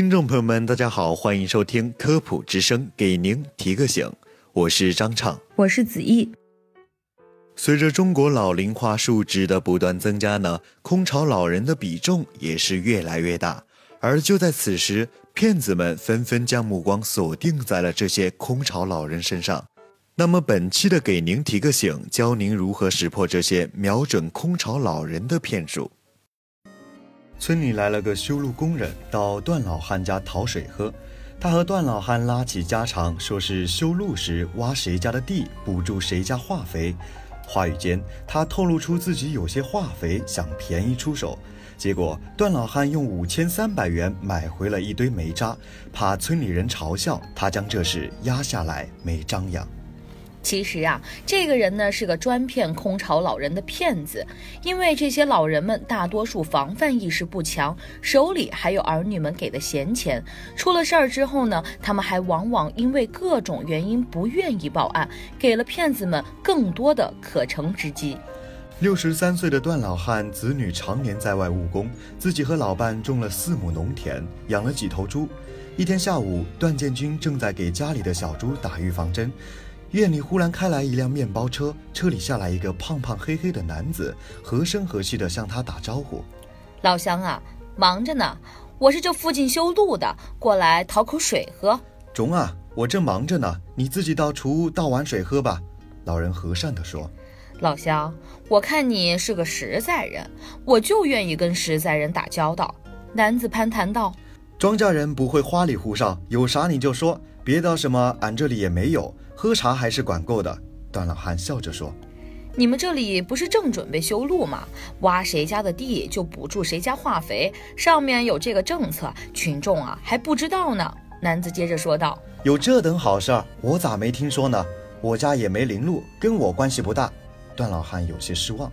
听众朋友们，大家好，欢迎收听科普之声，给您提个醒，我是张畅，我是子毅。随着中国老龄化数值的不断增加呢，空巢老人的比重也是越来越大。而就在此时，骗子们纷纷将目光锁定在了这些空巢老人身上。那么本期的给您提个醒，教您如何识破这些瞄准空巢老人的骗术。村里来了个修路工人，到段老汉家讨水喝。他和段老汉拉起家常，说是修路时挖谁家的地，补助谁家化肥。话语间，他透露出自己有些化肥，想便宜出手。结果，段老汉用五千三百元买回了一堆煤渣，怕村里人嘲笑，他将这事压下来，没张扬。其实啊，这个人呢是个专骗空巢老人的骗子，因为这些老人们大多数防范意识不强，手里还有儿女们给的闲钱。出了事儿之后呢，他们还往往因为各种原因不愿意报案，给了骗子们更多的可乘之机。六十三岁的段老汉，子女常年在外务工，自己和老伴种了四亩农田，养了几头猪。一天下午，段建军正在给家里的小猪打预防针。院里忽然开来一辆面包车，车里下来一个胖胖黑黑的男子，和声和气地向他打招呼：“老乡啊，忙着呢，我是这附近修路的，过来讨口水喝。”“中啊，我正忙着呢，你自己到厨屋倒碗水喝吧。”老人和善地说。“老乡，我看你是个实在人，我就愿意跟实在人打交道。”男子攀谈道：“庄稼人不会花里胡哨，有啥你就说，别的什么俺这里也没有。”喝茶还是管够的，段老汉笑着说：“你们这里不是正准备修路吗？挖谁家的地就补助谁家化肥，上面有这个政策，群众啊还不知道呢。”男子接着说道：“有这等好事儿，我咋没听说呢？我家也没临路，跟我关系不大。”段老汉有些失望。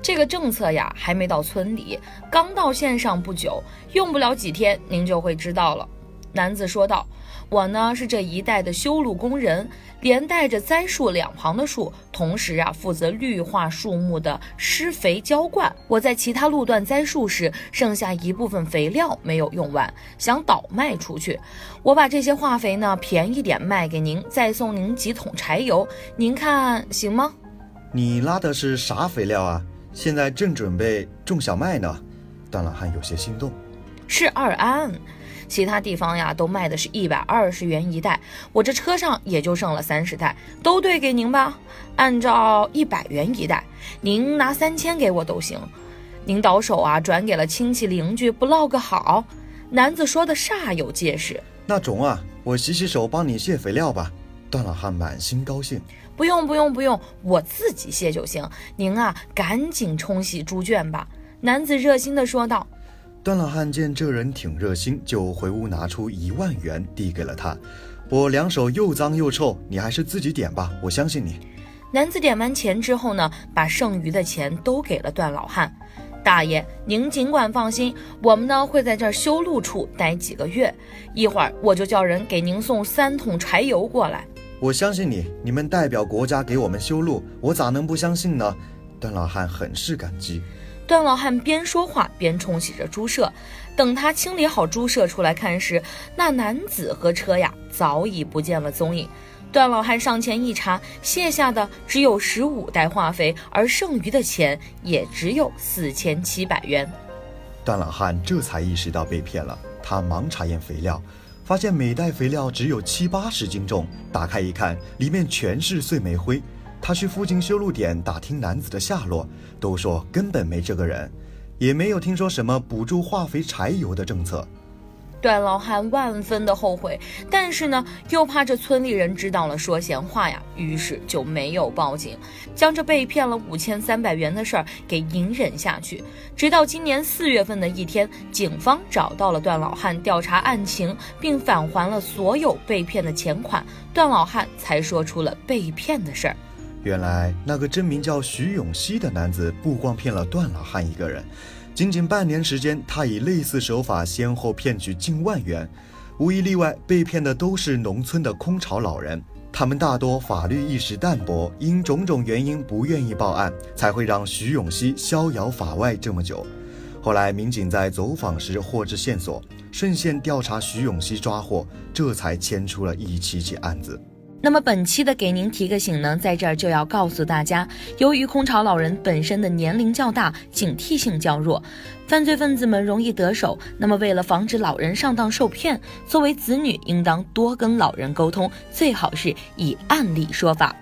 这个政策呀，还没到村里，刚到县上不久，用不了几天，您就会知道了。”男子说道。我呢是这一带的修路工人，连带着栽树两旁的树，同时啊负责绿化树木的施肥浇灌。我在其他路段栽树时，剩下一部分肥料没有用完，想倒卖出去。我把这些化肥呢便宜点卖给您，再送您几桶柴油，您看行吗？你拉的是啥肥料啊？现在正准备种小麦呢。段老汉有些心动，是二安。其他地方呀，都卖的是一百二十元一袋，我这车上也就剩了三十袋，都兑给您吧。按照一百元一袋，您拿三千给我都行。您倒手啊，转给了亲戚邻居，不落个好。男子说的煞有介事。那中啊，我洗洗手帮你卸肥料吧。段老汉满心高兴。不用不用不用，我自己卸就行。您啊，赶紧冲洗猪圈吧。男子热心的说道。段老汉见这人挺热心，就回屋拿出一万元递给了他。我两手又脏又臭，你还是自己点吧，我相信你。男子点完钱之后呢，把剩余的钱都给了段老汉。大爷，您尽管放心，我们呢会在这儿修路处待几个月，一会儿我就叫人给您送三桶柴油过来。我相信你，你们代表国家给我们修路，我咋能不相信呢？段老汉很是感激。段老汉边说话边冲洗着猪舍，等他清理好猪舍出来看时，那男子和车呀早已不见了踪影。段老汉上前一查，卸下的只有十五袋化肥，而剩余的钱也只有四千七百元。段老汉这才意识到被骗了，他忙查验肥料，发现每袋肥料只有七八十斤重，打开一看，里面全是碎煤灰。他去附近修路点打听男子的下落，都说根本没这个人，也没有听说什么补助化肥柴油的政策。段老汉万分的后悔，但是呢，又怕这村里人知道了说闲话呀，于是就没有报警，将这被骗了五千三百元的事儿给隐忍下去。直到今年四月份的一天，警方找到了段老汉，调查案情，并返还了所有被骗的钱款，段老汉才说出了被骗的事儿。原来那个真名叫徐永熙的男子，不光骗了段老汉一个人。仅仅半年时间，他以类似手法先后骗取近万元，无一例外，被骗的都是农村的空巢老人。他们大多法律意识淡薄，因种种原因不愿意报案，才会让徐永熙逍遥法外这么久。后来，民警在走访时获知线索，顺线调查徐永熙抓获，这才牵出了一起起案子。那么本期的给您提个醒呢，在这儿就要告诉大家，由于空巢老人本身的年龄较大，警惕性较弱，犯罪分子们容易得手。那么为了防止老人上当受骗，作为子女应当多跟老人沟通，最好是以案例说法。